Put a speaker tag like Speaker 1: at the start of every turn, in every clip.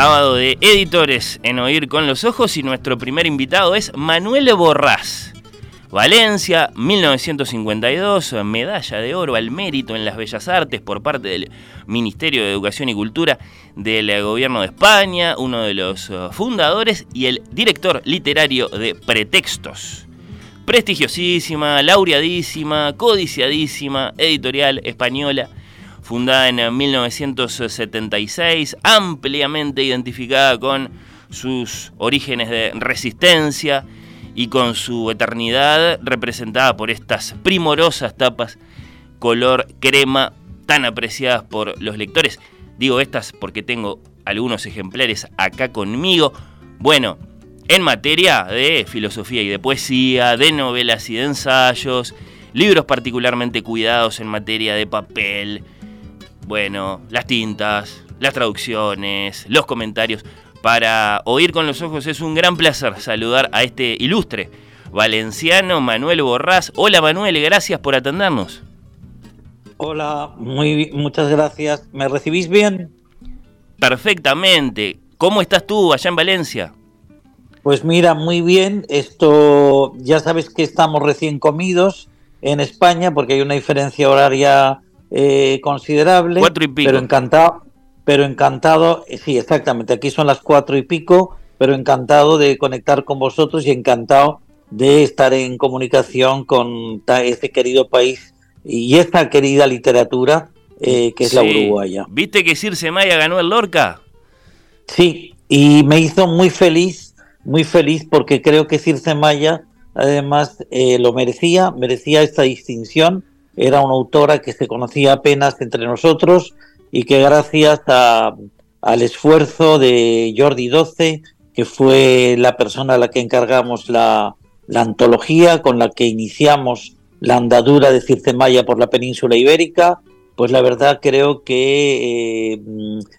Speaker 1: sábado de editores en Oír con los Ojos y nuestro primer invitado es Manuel Borrás. Valencia, 1952, medalla de oro al mérito en las bellas artes por parte del Ministerio de Educación y Cultura del Gobierno de España, uno de los eh, fundadores y el director literario de Pretextos. Prestigiosísima, laureadísima, codiciadísima, editorial española fundada en 1976, ampliamente identificada con sus orígenes de resistencia y con su eternidad representada por estas primorosas tapas color crema tan apreciadas por los lectores. Digo estas porque tengo algunos ejemplares acá conmigo. Bueno, en materia de filosofía y de poesía, de novelas y de ensayos, libros particularmente cuidados en materia de papel, bueno, las tintas, las traducciones, los comentarios. Para oír con los ojos es un gran placer saludar a este ilustre valenciano Manuel Borrás. Hola Manuel, gracias por atendernos.
Speaker 2: Hola, muy, muchas gracias. ¿Me recibís bien?
Speaker 1: Perfectamente. ¿Cómo estás tú allá en Valencia?
Speaker 2: Pues mira, muy bien. Esto ya sabes que estamos recién comidos en España porque hay una diferencia horaria eh, considerable.
Speaker 1: Cuatro y pico.
Speaker 2: Pero encantado, pero encantado, eh, sí, exactamente, aquí son las cuatro y pico, pero encantado de conectar con vosotros y encantado de estar en comunicación con este querido país y esta querida literatura eh, que es la uruguaya.
Speaker 1: ¿Viste que Circe Maya ganó el Lorca?
Speaker 2: Sí, y me hizo muy feliz, muy feliz porque creo que Circe Maya además lo merecía, merecía esta distinción era una autora que se conocía apenas entre nosotros y que gracias al esfuerzo de Jordi XII, que fue la persona a la que encargamos la, antología con la que iniciamos la andadura de Circe Maya por la península ibérica, pues la verdad creo que, eh,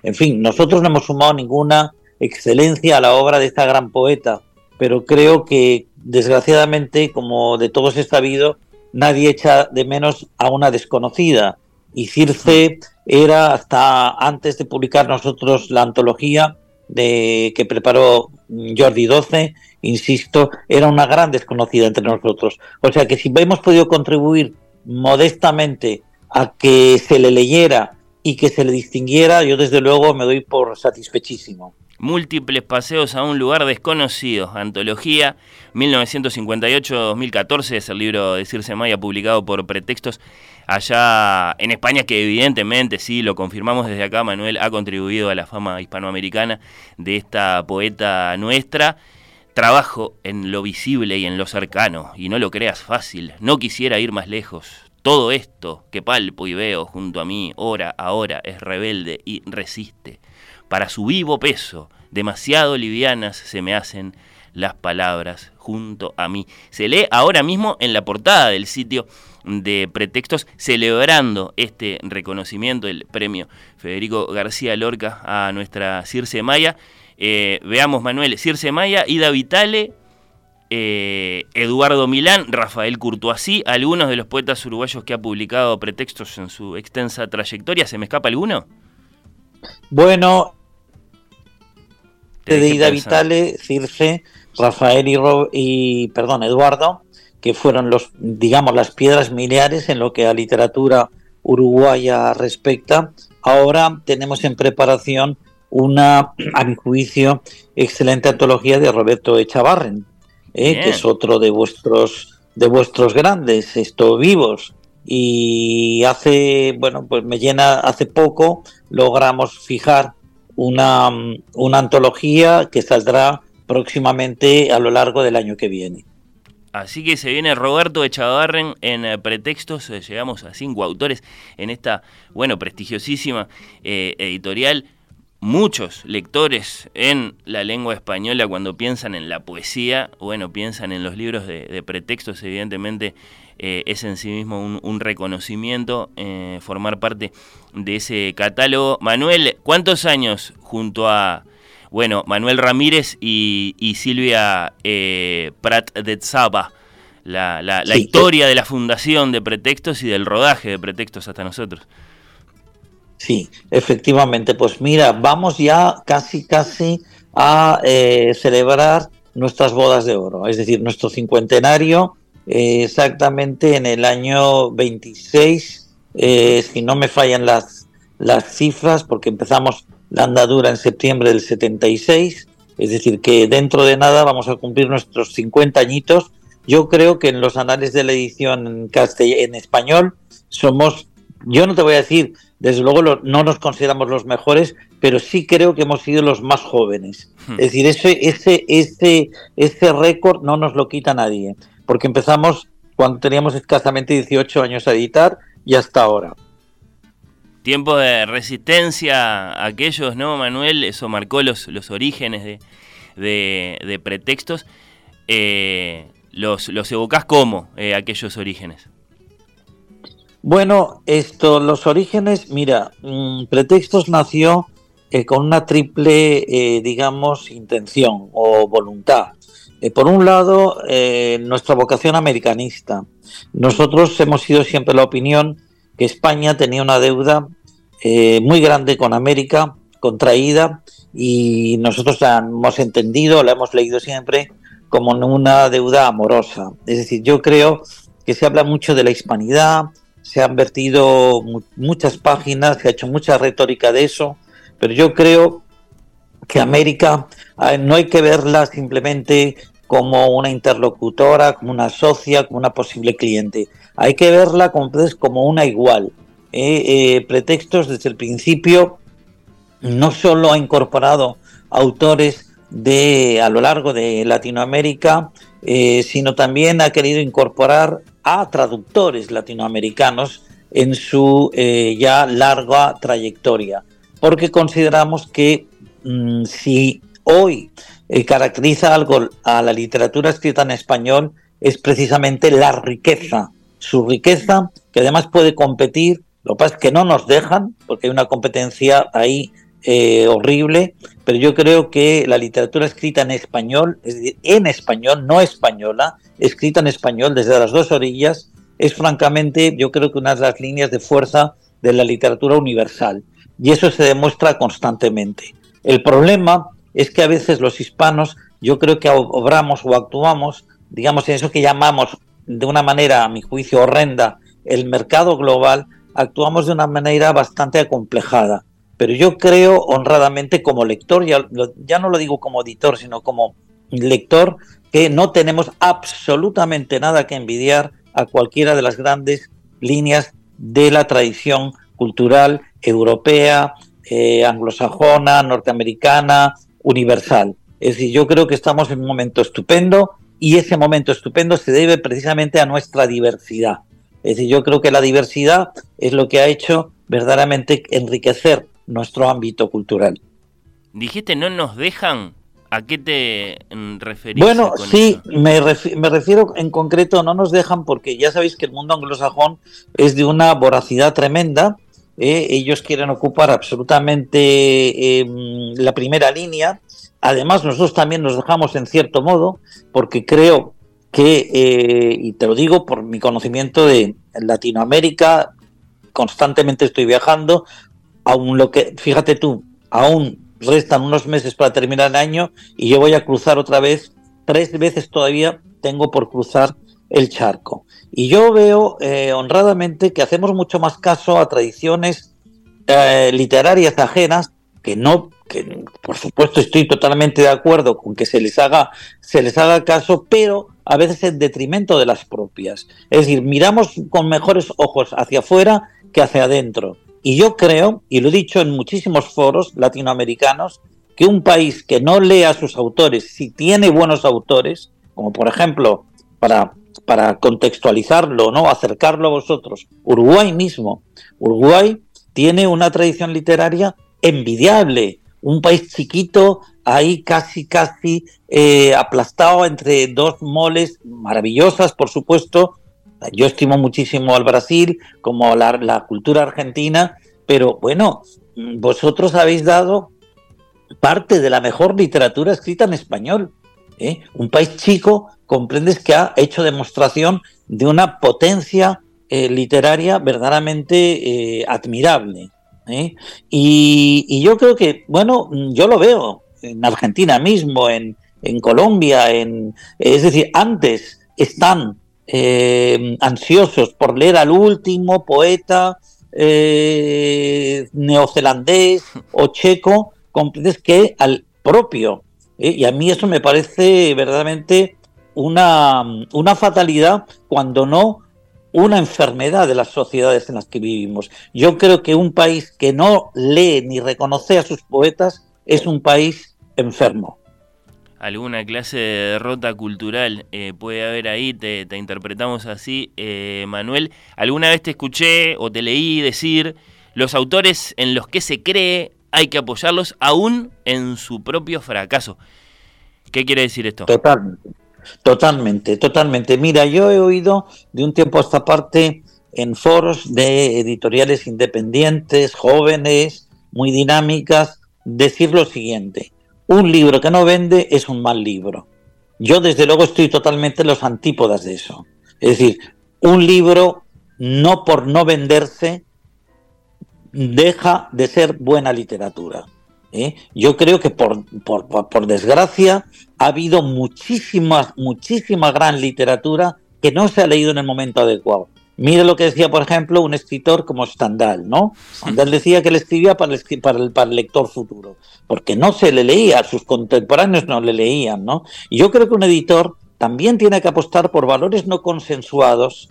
Speaker 2: en fin, nosotros no hemos sumado ninguna excelencia a la obra de esta gran poeta, pero creo que desgraciadamente, como de todos es sabido, nadie echa de menos a una desconocida. Y Circe era, hasta antes de publicar nosotros la antología de, que preparó Jordi XII, insisto, era una gran desconocida entre nosotros. O sea que si hemos podido contribuir modestamente a que se le leyera y que se le distinguiera, yo desde luego me doy por satisfechísimo.
Speaker 1: Múltiples paseos a un lugar desconocido. Antología 1958-2014 es el libro de Circe Maya publicado por Pretextos allá en España, que evidentemente, sí, lo confirmamos desde acá, Manuel ha contribuido a la fama hispanoamericana de esta poeta nuestra. Trabajo en lo visible y en lo cercano, y no lo creas fácil, no quisiera ir más lejos. Todo esto que palpo y veo junto a mí, hora a hora, es rebelde y resiste para su vivo peso, demasiado livianas se me hacen las palabras junto a mí. Se lee ahora mismo en la portada del sitio de pretextos celebrando este reconocimiento, el premio Federico García Lorca a nuestra Circe Maya. Eh, veamos, Manuel, Circe Maya, Ida Vitale, eh, Eduardo Milán, Rafael Curtoasí, algunos de los poetas uruguayos que ha publicado pretextos en su extensa trayectoria. ¿Se me escapa alguno?
Speaker 2: Bueno, de Ida Vitale, Circe, Rafael y, y, perdón, Eduardo, que fueron los, digamos, las piedras miliares en lo que a literatura uruguaya respecta. Ahora tenemos en preparación una, a mi juicio, excelente antología de Roberto Echavarren, ¿eh? que es otro de vuestros de vuestros grandes, esto vivos. Y hace, bueno, pues me llena, hace poco logramos fijar una, una antología que saldrá próximamente a lo largo del año que viene.
Speaker 1: Así que se viene Roberto Echavarren en eh, Pretextos, eh, llegamos a cinco autores en esta, bueno, prestigiosísima eh, editorial. Muchos lectores en la lengua española cuando piensan en la poesía, bueno, piensan en los libros de, de pretextos, evidentemente eh, es en sí mismo un, reconocimiento eh, formar parte de ese catálogo. Manuel, ¿cuántos años junto a, bueno, Manuel Ramírez y, Silvia eh, Prat de Tzaba? La, la, historia de la fundación de pretextos y del rodaje de pretextos hasta nosotros.
Speaker 2: Sí, efectivamente. Pues mira, vamos ya casi, casi a celebrar nuestras bodas de oro, es decir, nuestro cincuentenario eh, exactamente en el año 26, eh, si no me fallan las, las cifras, porque empezamos la andadura en septiembre del 76, es decir, que dentro de nada vamos a cumplir nuestros 50 añitos. Yo creo que en los anales de la edición en, en español somos, yo no te voy a decir, desde luego no nos consideramos los mejores, pero sí creo que hemos sido los más jóvenes. Hmm. Es decir, ese, ese, ese, ese récord no nos lo quita nadie porque empezamos cuando teníamos escasamente 18 años a editar y hasta ahora.
Speaker 1: Tiempo de resistencia aquellos, ¿no, Manuel? Eso marcó los, los orígenes de, pretextos. Eh, los, ¿Los evocás como eh, aquellos orígenes?
Speaker 2: Bueno, esto, los orígenes, mira, mm, Pretextos nació eh, con una triple, digamos, intención o voluntad. Eh, por un lado, eh, nuestra vocación americanista. Nosotros hemos sido siempre la opinión que España tenía una deuda eh, muy grande con América, contraída, y nosotros la hemos entendido, la hemos leído siempre como una deuda amorosa. Es decir, yo creo que se habla mucho de la hispanidad, se han vertido muchas páginas, se ha hecho mucha retórica de eso, pero yo creo que América no hay que verla simplemente como una interlocutora, como una socia, como una posible cliente. Hay que verla como, una igual. Eh, eh, pretextos desde el principio no solo ha incorporado autores de a lo largo de Latinoamérica, eh, sino también ha querido incorporar a traductores latinoamericanos en su ya larga trayectoria, porque consideramos que mm, si hoy eh, caracteriza algo a la literatura escrita en español es precisamente la riqueza. Su riqueza, que además puede competir, lo que pasa es que no nos dejan, porque hay una competencia ahí eh, horrible, pero yo creo que la literatura escrita en español, es decir, en español, no española, escrita en español desde las dos orillas, es francamente, yo creo que una de las líneas de fuerza de la literatura universal. Y eso se demuestra constantemente. El problema es que a veces los hispanos, yo creo que obramos o actuamos, digamos, en eso que llamamos de una manera, a mi juicio, horrenda, el mercado global, actuamos de una manera bastante acomplejada. Pero yo creo honradamente como lector, ya, ya no lo digo como editor, sino como lector, que no tenemos absolutamente nada que envidiar a cualquiera de las grandes líneas de la tradición cultural europea, eh, anglosajona, norteamericana, universal. Es decir, yo creo que estamos en un momento estupendo y ese momento estupendo se debe precisamente a nuestra diversidad. Es decir, yo creo que la diversidad es lo que ha hecho verdaderamente enriquecer nuestro ámbito cultural.
Speaker 1: Dijiste, no nos dejan. ¿A qué te referís?
Speaker 2: Bueno, sí, me, me, refiero en concreto, no nos dejan porque ya sabéis que el mundo anglosajón es de una voracidad tremenda eh, ellos quieren ocupar absolutamente em, la primera línea. Además, nosotros también nos dejamos en cierto modo, porque creo que, eh, y te lo digo por mi conocimiento de Latinoamérica, constantemente estoy viajando, aún lo que, fíjate tú, aún restan unos meses para terminar el año y yo voy a cruzar otra vez, tres veces todavía tengo por cruzar el charco. Y yo veo eh, honradamente que hacemos mucho más caso a tradiciones eh, literarias ajenas que no, que por supuesto estoy totalmente de acuerdo con que se les haga, se les haga caso, pero a veces en detrimento de las propias. Es decir, miramos con mejores ojos hacia afuera que hacia adentro. Y yo creo, y lo he dicho en muchísimos foros latinoamericanos, que un país que no lea a sus autores, si tiene buenos autores, como por ejemplo, para para contextualizarlo, ¿no? Acercarlo a vosotros. Uruguay mismo. Uruguay tiene una tradición literaria envidiable. Un país chiquito, ahí casi, casi eh, aplastado entre dos moles maravillosas, por supuesto, Yo estimo muchísimo al Brasil, como la, la cultura argentina, pero bueno, vosotros habéis dado parte de la mejor literatura escrita en español. ¿Eh? Un país chico, comprendes que ha hecho demostración de una potencia eh, literaria verdaderamente eh, admirable. Y, yo creo que, bueno, yo lo veo en Argentina mismo, en, en Colombia, en, es decir, antes están ansiosos por leer al último poeta neozelandés o checo comprendes que al propio. ¿Eh? Y a mí eso me parece verdaderamente una, una fatalidad, cuando no una enfermedad de las sociedades en las que vivimos. Yo creo que un país que no lee ni reconoce a sus poetas es un país enfermo.
Speaker 1: Alguna clase de derrota cultural eh, puede haber ahí, te, interpretamos así, eh, Manuel. ¿Alguna vez te escuché o te leí decir los autores en los que se cree hay que apoyarlos aún en su propio fracaso. ¿Qué quiere decir esto?
Speaker 2: Totalmente, totalmente, totalmente. Mira, yo he oído de un tiempo a esta parte en foros de editoriales independientes, jóvenes, muy dinámicas, decir lo siguiente, un libro que no vende es un mal libro. Yo desde luego estoy totalmente en los antípodas de eso. Es decir, un libro no por no venderse deja de ser buena literatura. ¿eh? Yo creo que por, por, desgracia ha habido muchísima, muchísima gran literatura que no se ha leído en el momento adecuado. Mire lo que decía, por ejemplo, un escritor como Stendhal, ¿no? Stendhal decía que le escribía para el, para el, para el lector futuro, porque no se le leía, sus contemporáneos no le leían, ¿no? Y yo creo que un editor también tiene que apostar por valores no consensuados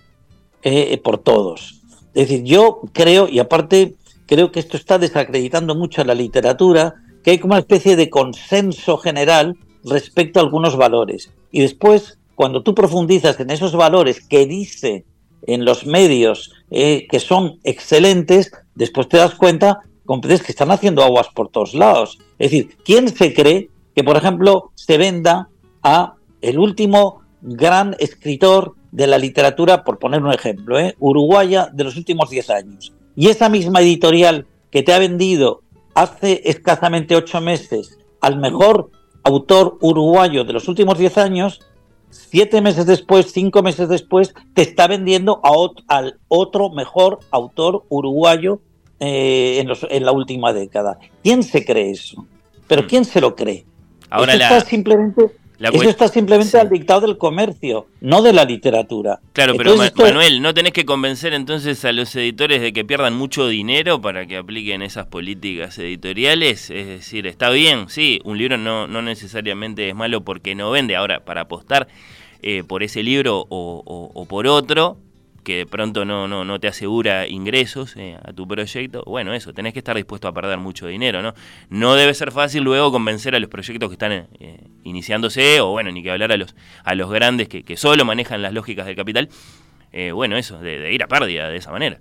Speaker 2: eh, por todos. Es decir, yo creo, y aparte creo que esto está desacreditando mucho a la literatura, que hay como una especie de consenso general respecto a algunos valores. Y después, cuando tú profundizas en esos valores que dice en los medios eh, que son excelentes, después te das cuenta, comprendes que están haciendo aguas por todos lados. Es decir, ¿quién se cree que, por ejemplo, se venda a el último gran escritor de la literatura, por poner un ejemplo, eh, uruguaya de los últimos 10 años? Y esa misma editorial que te ha vendido hace escasamente ocho meses al mejor autor uruguayo de los últimos diez años, siete meses después, cinco meses después, te está vendiendo a al otro mejor autor uruguayo eh, en, la última década. ¿Quién se cree eso? ¿Pero mm. quién se lo cree? Ahora la... simplemente eso está simplemente al dictado del comercio, no de la literatura.
Speaker 1: Claro, pero Manuel, ¿no tenés que convencer entonces a los editores de que pierdan mucho dinero para que apliquen esas políticas editoriales? Es decir, está bien, sí, un libro no, no necesariamente es malo porque no vende. Ahora, para apostar eh, por ese libro o por otro, que de pronto no, no, no te asegura ingresos eh, a tu proyecto, bueno, eso, tenés que estar dispuesto a perder mucho dinero, ¿no? No debe ser fácil luego convencer a los proyectos que están eh, iniciándose, o bueno, ni que hablar a los, a los grandes que, solo manejan las lógicas del capital, eh, bueno, eso, de, ir a pérdida de esa manera.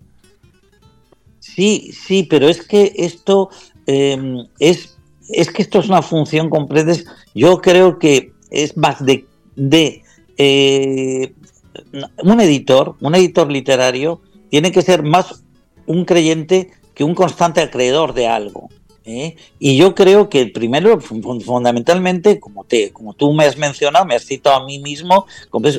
Speaker 2: Sí, sí, pero es que esto em, es, es que esto es una función, comprendes, yo creo que es más de, de un editor, un editor literario, tiene que ser más un creyente que un constante acreedor de algo. ¿eh? Y yo creo que primero, fundamentalmente, como, te, como tú me has mencionado, me has citado a mí mismo,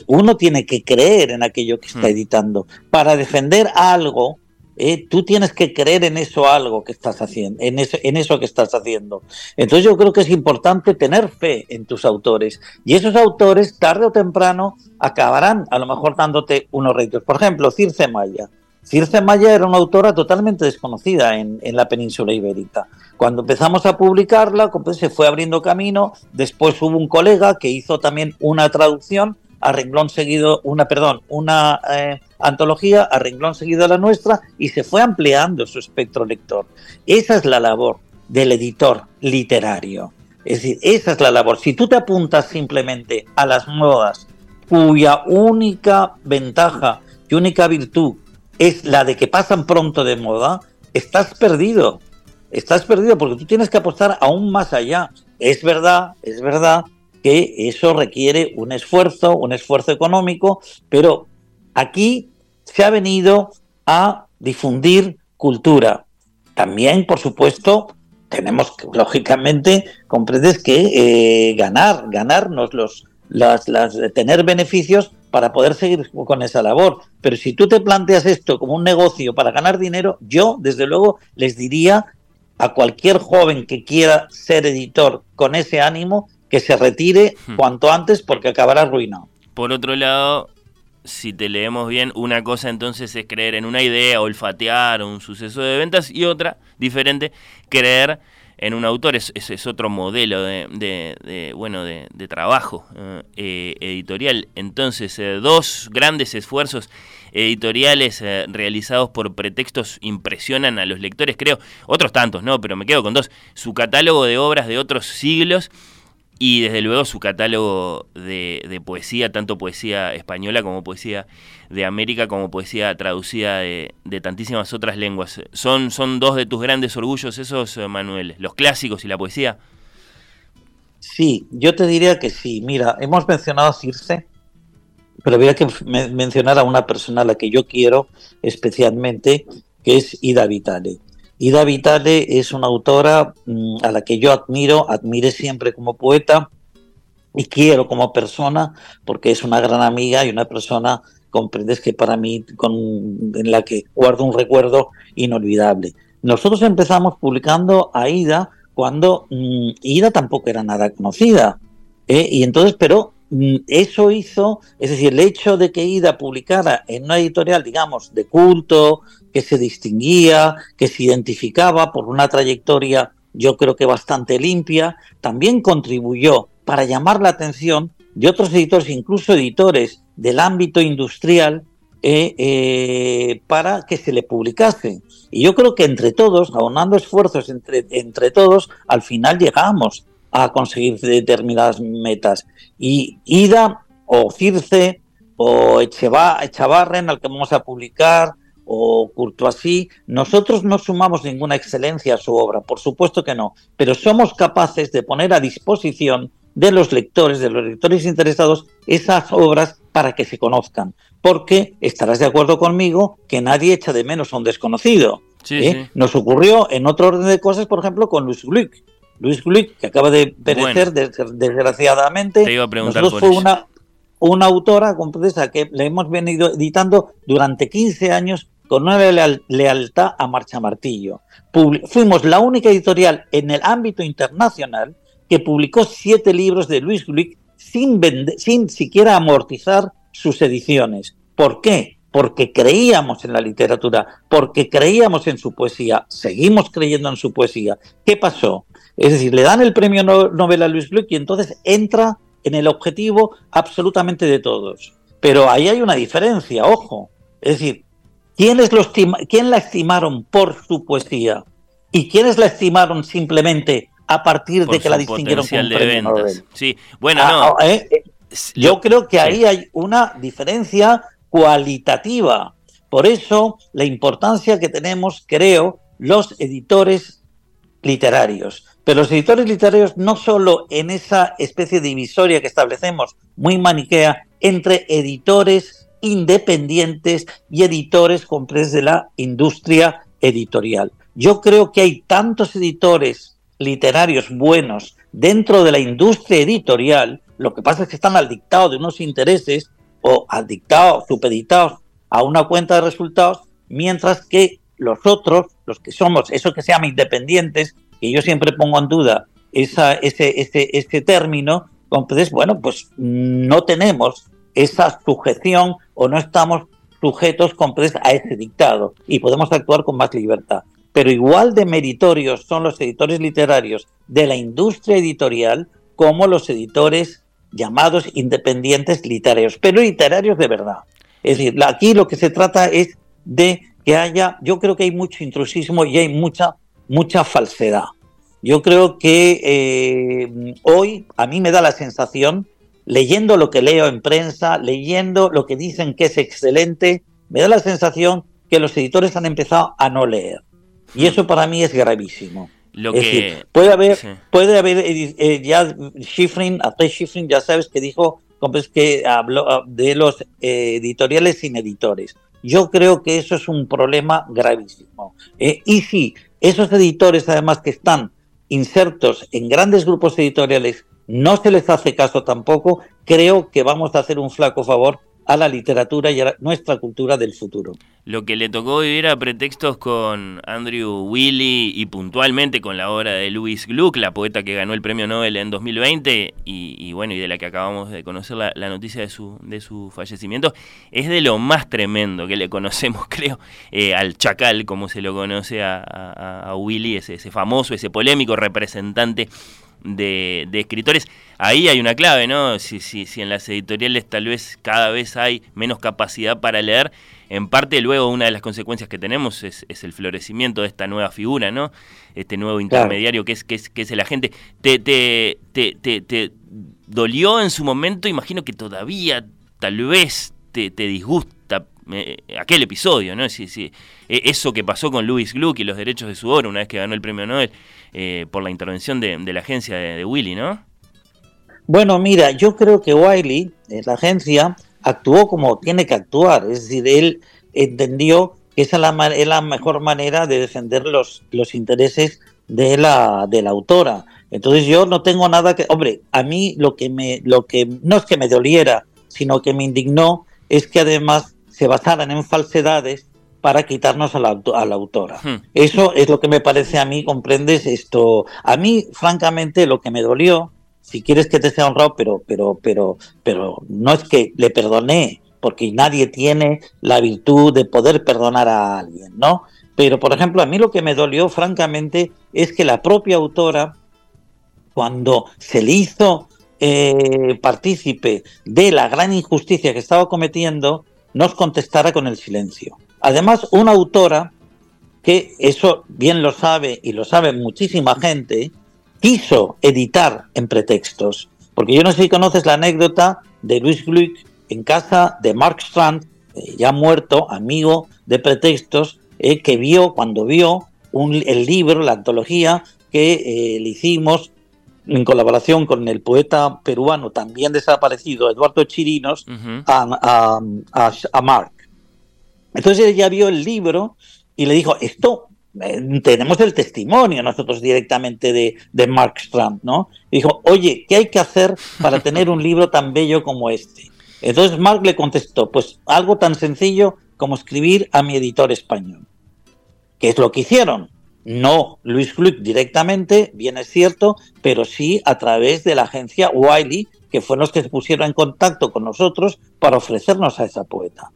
Speaker 2: uno tiene que creer en aquello que está hmm. editando. Para defender algo, ¿eh? tú tienes que creer en eso algo que estás haciendo, en eso, en eso que estás haciendo. Entonces yo creo que es importante tener fe en tus autores y esos autores tarde o temprano acabarán a lo mejor dándote unos réditos. Por ejemplo, Circe Maya. Circe Maya era una autora totalmente desconocida en, la península ibérica. Cuando empezamos a publicarla, se fue abriendo camino. Después hubo un colega que hizo también una traducción a renglón seguido, una, perdón, una eh, antología a renglón seguido a la nuestra y se fue ampliando su espectro lector. Esa es la labor del editor literario. Es decir, esa es la labor. Si tú te apuntas simplemente a las modas cuya única ventaja y única virtud es la de que pasan pronto de moda, estás perdido. Estás perdido porque tú tienes que apostar aún más allá. Es verdad, es verdad que eso requiere un esfuerzo, un esfuerzo económico, pero aquí se ha venido a difundir cultura. También, por supuesto, tenemos que, lógicamente, comprendes que eh, ganar, ganarnos los, las, las, tener beneficios para poder seguir con esa labor. Pero si tú te planteas esto como un negocio para ganar dinero, yo, desde luego, les diría a cualquier joven que quiera ser editor con ese ánimo que se retire hmm. cuanto antes porque acabará arruinado.
Speaker 1: Por otro lado, si te leemos bien, una cosa entonces es creer en una idea, olfatear un suceso de ventas y otra, diferente, creer en un autor. Es, es, otro modelo de, bueno, de, trabajo eh, eh, editorial. Entonces, eh, dos grandes esfuerzos editoriales realizados por pretextos impresionan a los lectores, creo. Otros tantos, ¿no? Pero me quedo con dos. Su catálogo de obras de otros siglos y desde luego su catálogo de, poesía, tanto poesía española como poesía de América, como poesía traducida de, tantísimas otras lenguas. ¿Son, ¿Son dos de tus grandes orgullos esos, eh, Manuel? ¿Los clásicos y la poesía?
Speaker 2: Sí, yo te diría que sí. Mira, hemos mencionado a Circe, pero voy a que mencionar a una persona a la que yo quiero especialmente, que es Ida Vitale. Ida Vitale es una autora mm, a la que yo admiro, admiré siempre como poeta y quiero como persona, porque es una gran amiga y una persona, comprendes que para mí, con, en la que guardo un recuerdo inolvidable. Nosotros empezamos publicando a Ida cuando mm, Ida tampoco era nada conocida. ¿eh? Y entonces, pero mm, eso hizo, es decir, el hecho de que Ida publicara en una editorial, digamos, de culto, que se distinguía, que se identificaba por una trayectoria yo creo que bastante limpia, también contribuyó para llamar la atención de otros editores, incluso editores del ámbito industrial, eh, eh, para que se le publicase. Y yo creo que entre todos, aunando esfuerzos entre, entre todos, al final llegamos a conseguir determinadas metas. Y Ida o Circe o Echavarren, al que vamos a publicar, o Courtoisy, nosotros no sumamos ninguna excelencia a su obra, por supuesto que no, pero somos capaces de poner a disposición de los lectores, de los lectores interesados, esas obras para que se conozcan. Porque estarás de acuerdo conmigo que nadie echa de menos a un desconocido. ¿eh? Nos ocurrió en otro orden de cosas, por ejemplo, con Luis Gluck. Luis Gluck, que acaba de perecer desgraciadamente,
Speaker 1: te iba a preguntar
Speaker 2: nosotros fue una, una autora que le hemos venido editando durante 15 años con una lealtad a Marcha Martillo. fuimos la única editorial en el ámbito internacional que publicó siete libros de Luis Gluck sin, sin siquiera amortizar sus ediciones. ¿Por qué? Porque creíamos en la literatura, porque creíamos en su poesía, seguimos creyendo en su poesía. ¿Qué pasó? Es decir, le dan el premio Nobel a Luis Gluck y entonces entra en el objetivo absolutamente de todos. Pero ahí hay una diferencia, ojo. Es decir, ¿Quiénes, lo ¿Quién la estimaron por su poesía? ¿Y quiénes la estimaron simplemente a partir de que la distinguieron como premio Nobel?
Speaker 1: Sí, bueno, ah, no.
Speaker 2: Eh, eh, yo creo que ahí hay una diferencia cualitativa. Por eso, la importancia que tenemos, creo, los editores literarios. Pero los editores literarios no solo en esa especie de divisoria que establecemos, muy maniquea, entre editores independientes y editores compres de la industria editorial. Yo creo que hay tantos editores literarios buenos dentro de la industria editorial, lo que pasa es que están al dictado de unos intereses o al dictado, supeditados a una cuenta de resultados, mientras que los otros, los que somos, eso que se llama independientes, que yo siempre pongo en duda esa, ese, ese, ese término, entonces, bueno, pues no tenemos esa sujeción o no estamos sujetos a ese dictado y podemos actuar con más libertad. Pero igual de meritorios son los editores literarios de la industria editorial como los editores llamados independientes literarios, pero literarios de verdad. Es decir, aquí lo que se trata es de que haya, yo creo que hay mucho intrusismo y hay mucha, mucha falsedad. Yo creo que eh, hoy a mí me da la sensación leyendo lo que leo en prensa, leyendo lo que dicen que es excelente, me da la sensación que los editores han empezado a no leer. Y eso para mí es gravísimo.
Speaker 1: Lo que...
Speaker 2: puede haber, puede haber eh, ya Schifrin, Schifrin ya sabes que dijo es que habló de los editoriales sin editores. Yo creo que eso es un problema gravísimo. y si esos editores, además que están insertos en grandes grupos editoriales, no se les hace caso tampoco, creo que vamos a hacer un flaco favor a la literatura y a nuestra cultura del futuro.
Speaker 1: Lo que le tocó vivir a pretextos con Andrew Willey y puntualmente con la obra de Louis Gluck, la poeta que ganó el premio Nobel en 2020 y, bueno, y de la que acabamos de conocer la, noticia de su, de su fallecimiento, es de lo más tremendo que le conocemos, creo, eh, al chacal, como se lo conoce a, a, Willy, ese, ese famoso, ese polémico representante de, escritores. Ahí hay una clave, ¿no? Si, si, si en las editoriales tal vez cada vez hay menos capacidad para leer, en parte luego una de las consecuencias que tenemos es, el florecimiento de esta nueva figura, ¿no? Este nuevo intermediario que es, que es, que es el agente. Te, te, te, te, dolió en su momento, imagino que todavía tal vez te, te disgusta aquel episodio, ¿no? Sí, sí. E, eso que pasó con Louis Gluck y los derechos de su obra una vez que ganó el premio Nobel eh, por la intervención de, la agencia de, Willy, ¿no?
Speaker 2: Bueno, mira, yo creo que Wiley, eh, la agencia, actuó como tiene que actuar. Es decir, él entendió que esa es la, mejor manera de defender los, los intereses de la, de la autora. Entonces yo no tengo nada que... Hombre, a mí lo que me... Lo que, no es que me doliera, sino que me indignó es que además se basaran en falsedades para quitarnos a la, a la autora. Hmm. Eso es lo que me parece a mí, comprendes esto. A mí, francamente, lo que me dolió, si quieres que te sea honrado, pero, pero, pero, pero no es que le perdoné, porque nadie tiene la virtud de poder perdonar a alguien, ¿no? Pero, por ejemplo, a mí lo que me dolió, francamente, es que la propia autora, cuando se le hizo eh, partícipe de la gran injusticia que estaba cometiendo, nos contestara con el silencio. Además, una autora que eso bien lo sabe y lo sabe muchísima gente, quiso editar en pretextos. Porque yo no sé si conoces la anécdota de Luis Gluck en casa de Mark Strand, eh, ya muerto, amigo de pretextos, eh, que vio, cuando vio el libro, la antología que eh, le hicimos en colaboración con el poeta peruano también desaparecido, Eduardo Chirinos, a, Mark. Entonces ella vio el libro y le dijo, esto, eh, tenemos el testimonio nosotros directamente de, de Mark Strand, ¿no? Y dijo, oye, ¿qué hay que hacer para tener un libro tan bello como este? Entonces Mark le contestó, pues algo tan sencillo como escribir a mi editor español. ¿Qué es lo que hicieron? No Luis Gluck directamente, bien es cierto, pero sí a través de la agencia Wiley, que fueron los que se pusieron en contacto con nosotros para ofrecernos a esa poeta.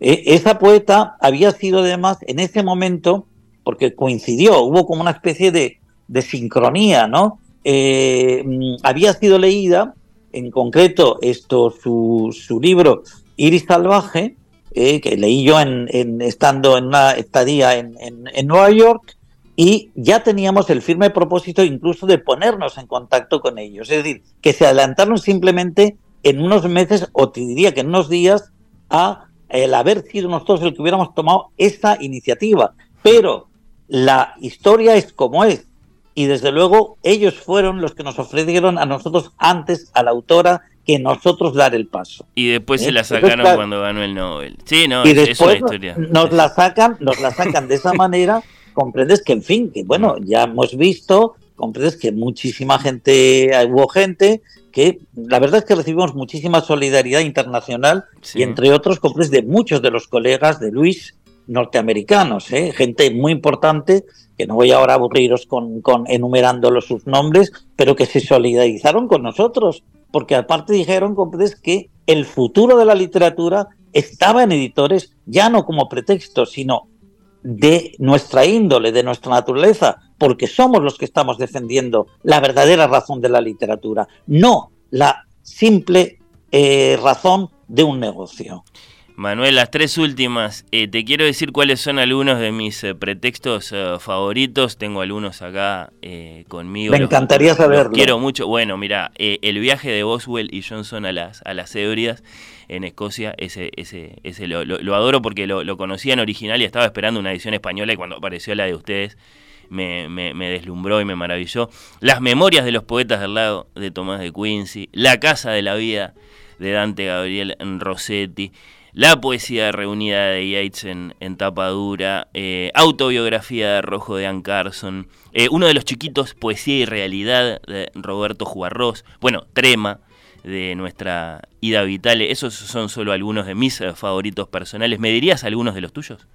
Speaker 2: E, esa poeta había sido además en ese momento, porque coincidió, hubo como una especie de, sincronía, ¿no? Eh, mm, había sido leída, en concreto, esto, su, su libro Iris Salvaje, eh, que leí yo en, estando en una estadía en, en Nueva York, y ya teníamos el firme propósito incluso de ponernos en contacto con ellos. Es decir, que se adelantaron simplemente en unos meses, o te diría que en unos días, a el haber sido nosotros el que hubiéramos tomado esa iniciativa. Pero la historia es como es. Y desde luego ellos fueron los que nos ofrecieron a nosotros antes, a la autora, que nosotros dar el paso.
Speaker 1: Y después se ¿Eh? la sacaron cuando ganó el Nobel. Sí, no,
Speaker 2: y después Nos la sacan, nos la sacan de esa manera comprendes que, en fin, que bueno, ya hemos visto, comprendes que muchísima gente, hubo gente que la verdad es que recibimos muchísima solidaridad internacional y entre otros, comprendes, de muchos de los colegas de Luis norteamericanos, ¿eh? gente muy importante, que no voy ahora a aburriros con, con enumerando sus nombres, pero que se solidarizaron con nosotros, porque aparte dijeron, comprendes, que el futuro de la literatura estaba en editores ya no como pretexto, sino de nuestra índole, de nuestra naturaleza, porque somos los que estamos defendiendo la verdadera razón de la literatura, no la simple eh, razón de un negocio.
Speaker 1: Manuel, las tres últimas. Eh, te quiero decir cuáles son algunos de mis eh, pretextos favoritos. Tengo algunos acá conmigo.
Speaker 2: Me encantaría saberlo.
Speaker 1: quiero mucho. Bueno, mira, el viaje de Boswell y Johnson a las, a las en Escocia, ese, ese, ese lo, lo, adoro porque lo, lo, conocía en original y estaba esperando una edición española y cuando apareció la de ustedes me, me, me, deslumbró y me maravilló. Las memorias de los poetas del lado de Tomás de Quincy, La Casa de la Vida de Dante Gabriel Rossetti, la poesía reunida de Yates en, en tapadura, eh, autobiografía de Rojo de Ann Carson, eh, uno de los chiquitos, Poesía y Realidad de Roberto Juarros, bueno, Trema de nuestra Ida Vitale, esos son solo algunos de mis eh, favoritos personales. ¿Me dirías algunos de los tuyos?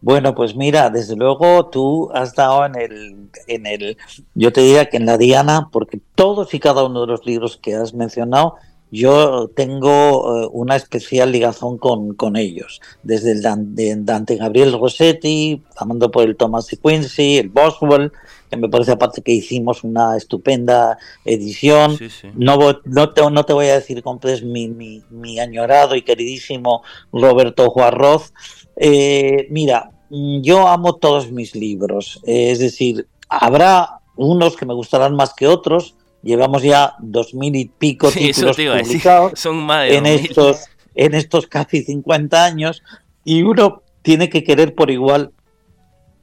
Speaker 2: Bueno, pues mira, desde luego tú has dado en el, en el, yo te diría que en la Diana, porque todos y cada uno de los libros que has mencionado, yo tengo eh, una especial ligación con, con ellos, desde el Dante, Dante, Gabriel Rossetti, pasando por el Thomas de Quincy, el Boswell, que me parece aparte que hicimos una estupenda edición. No, no, te, no te voy a decir compres mi, mi, mi añorado y queridísimo Roberto Juarroz, eh, mira, mm, yo amo todos mis libros, eh, es decir, habrá unos que me gustarán más que otros. Llevamos ya dos mil y pico títulos publicados
Speaker 1: Son más
Speaker 2: en estos en estos casi 50 años y uno tiene que querer por igual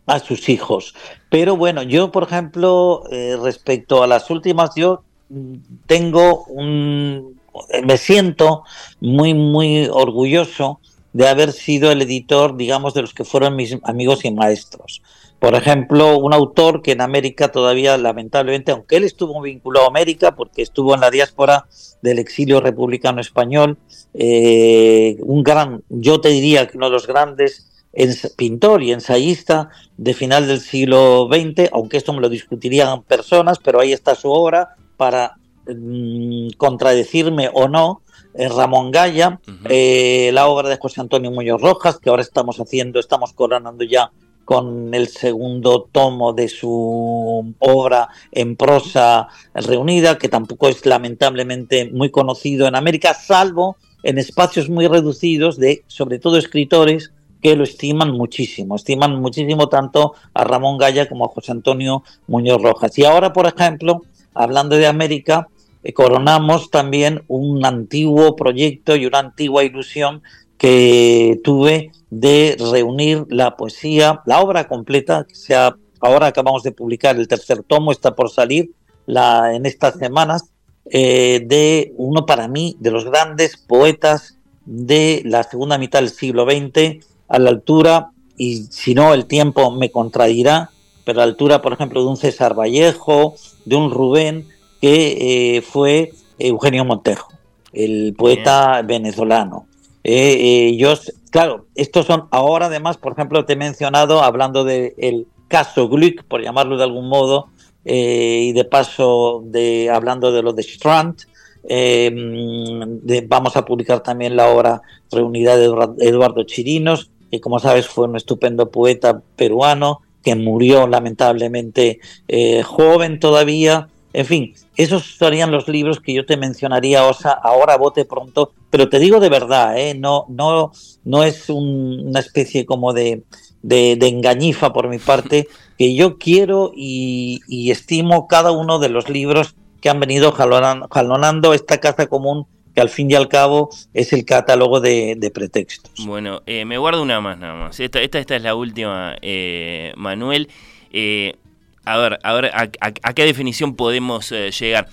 Speaker 2: a sus hijos. Pero bueno, yo por ejemplo, eh, respecto a las últimas, yo tengo un, me siento muy muy orgulloso de haber sido el editor, digamos, de los que fueron mis amigos y maestros. Por ejemplo, un autor que en América todavía, lamentablemente, aunque él estuvo vinculado a América, porque estuvo en la diáspora del exilio republicano español, eh, un gran, yo te diría que uno de los grandes pintor y ensayista de final del siglo XX, aunque esto me lo discutirían personas, pero ahí está su obra para mm, contradecirme o no, Ramón Gaya, eh, la obra de José Antonio Muñoz Rojas, que ahora estamos haciendo, estamos coronando ya con el segundo tomo de su obra en prosa reunida, que tampoco es lamentablemente muy conocido en América, salvo en espacios muy reducidos de, sobre todo, escritores que lo estiman muchísimo, estiman muchísimo tanto a Ramón Gaya como a José Antonio Muñoz Rojas. Y ahora, por ejemplo, hablando de América, eh, coronamos también un antiguo proyecto y una antigua ilusión que tuve de reunir la poesía, la obra completa, que sea, ahora acabamos de publicar el tercer tomo, está por salir la, en estas semanas, eh, de uno para mí de los grandes poetas de la segunda mitad del siglo XX, a la altura, y si no el tiempo me contradirá, pero a la altura, por ejemplo, de un César Vallejo, de un Rubén, que eh, fue Eugenio Montejo, el poeta venezolano. Eh, eh, yo, claro, estos son ahora además, por ejemplo, te he mencionado, hablando del caso Gluck, por llamarlo de algún modo, y de paso de hablando de lo de Strand, vamos a publicar también la obra reunida de Eduardo Chirinos, que como sabes fue un estupendo poeta peruano que murió lamentablemente joven todavía, en fin, esos serían los libros que yo te mencionaría Osa, ahora bote pronto, pero te digo de verdad, ¿eh? no, no, no es una especie como de, de, engañifa por mi parte, que yo quiero y, estimo cada uno de los libros que han venido jalonando, esta casa común que al fin y al cabo es el catálogo de, pretextos.
Speaker 1: Bueno, eh, me guardo una más nada más. Esta, esta, esta es la última, eh, Manuel. Eh, a ver, a ver, a, qué definición podemos eh, llegar.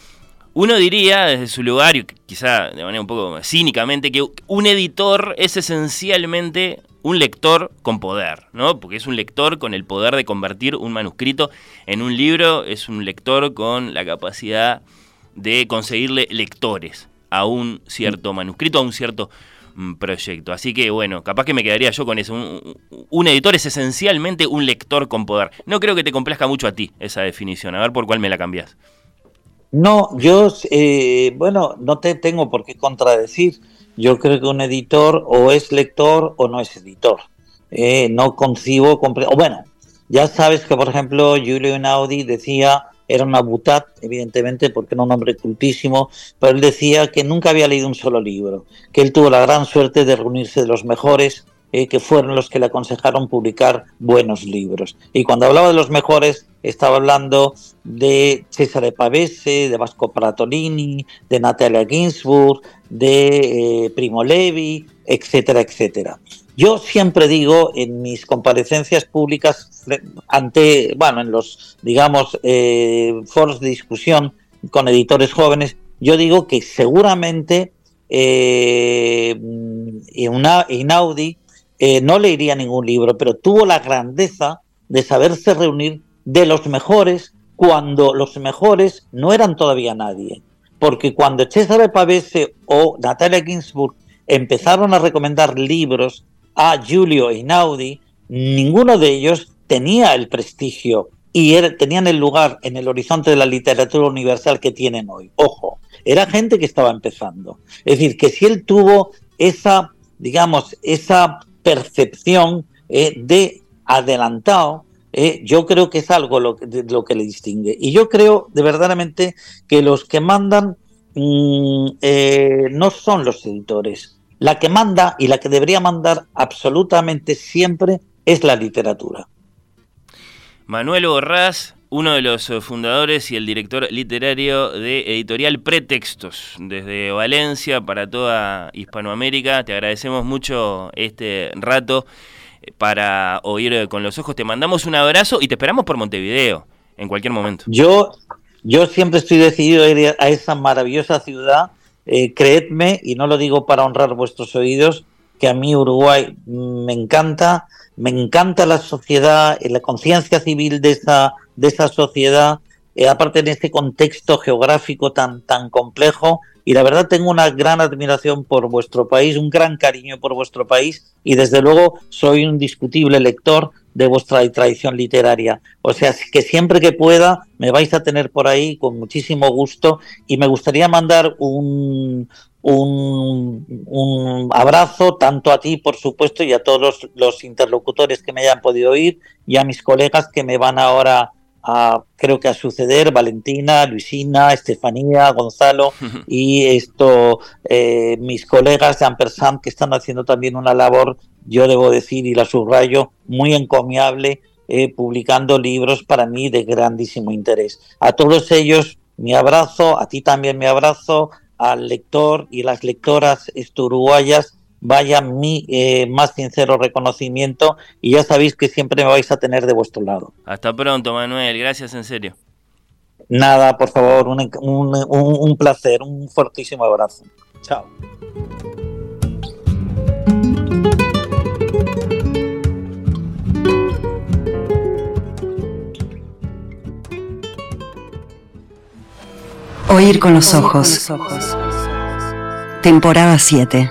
Speaker 1: Uno diría desde su lugar, y quizá de manera un poco cínicamente, que un editor es esencialmente un lector con poder, ¿no? Porque es un lector con el poder de convertir un manuscrito en un libro, es un lector con la capacidad de conseguirle lectores a un cierto manuscrito, a un cierto proyecto. Así que bueno, capaz que me quedaría yo con eso. Un, editor es esencialmente un lector con poder. No creo que te complazca mucho a ti esa definición. A ver por cuál me la cambias.
Speaker 2: No, yo, eh, bueno, no te tengo por qué contradecir. Yo creo que un editor o es lector o no es editor. Eh, no concibo, o bueno, ya sabes que por ejemplo Julio Einaudi decía era una butat, evidentemente, porque era un hombre cultísimo, pero él decía que nunca había leído un solo libro, que él tuvo la gran suerte de reunirse de los mejores, eh, que fueron los que le aconsejaron publicar buenos libros. Y cuando hablaba de los mejores, estaba hablando de César Pavese, de Vasco Pratolini, de Natalia Ginsburg, de eh, Primo Levi, etcétera, etcétera. Yo siempre digo en mis comparecencias públicas ante, bueno, en los, digamos, eh, foros de discusión con editores jóvenes, yo digo que seguramente eh, Inaudi eh, no leería ningún libro, pero tuvo la grandeza de saberse reunir de los mejores cuando los mejores no eran todavía nadie. Porque cuando Cesare Pavese o Natalia Ginsburg empezaron a recomendar libros a Giulio Einaudi, ninguno de ellos tenía el prestigio y tenían el lugar en el horizonte de la literatura universal que tienen hoy. Ojo, era gente que estaba empezando. Es decir, que si él tuvo esa, digamos, esa percepción eh, de adelantado, eh, yo creo que es algo lo, de, lo que le distingue. Y yo creo de verdaderamente que los que mandan mm, eh, no son los editores. La que manda y la que debería mandar absolutamente siempre es la literatura.
Speaker 1: Manuel Borrás, uno de los fundadores y el director literario de Editorial Pretextos, desde Valencia para toda Hispanoamérica. Te agradecemos mucho este rato eh, para oír con los ojos. Te mandamos un abrazo y te esperamos por Montevideo en cualquier momento.
Speaker 2: Yo, yo siempre estoy decidido a ir a esa maravillosa ciudad. Eh, creedme, y no lo digo para honrar vuestros oídos, que a mí Uruguay me encanta, me encanta la sociedad, la conciencia civil de esa, de esa sociedad, eh, aparte en este contexto geográfico tan, tan complejo, y la verdad tengo una gran admiración por vuestro país, un gran cariño por vuestro país, y desde luego soy un discutible lector de vuestra tradición literaria. O sea, que siempre que pueda me vais a tener por ahí con muchísimo gusto y me gustaría mandar un, un, abrazo tanto a ti, por supuesto, y a todos los, interlocutores que me hayan podido oír y a mis colegas que me van ahora a, creo que a suceder, Valentina, Luisina, Estefanía, Gonzalo y esto, eh, mis colegas de Ampersand que están haciendo también una labor, yo debo decir y la subrayo, muy encomiable, eh, publicando libros para mí de grandísimo interés. A todos ellos, mi abrazo, a ti también mi abrazo, al lector y las lectoras uruguayas vaya mi eh, más sincero reconocimiento y ya sabéis que siempre me vais a tener de vuestro lado.
Speaker 1: Hasta pronto, Manuel. Gracias en serio.
Speaker 2: Nada, por favor, un, un, un placer, un fortísimo abrazo. Chao.
Speaker 3: Oír con los ojos. Temporada 7.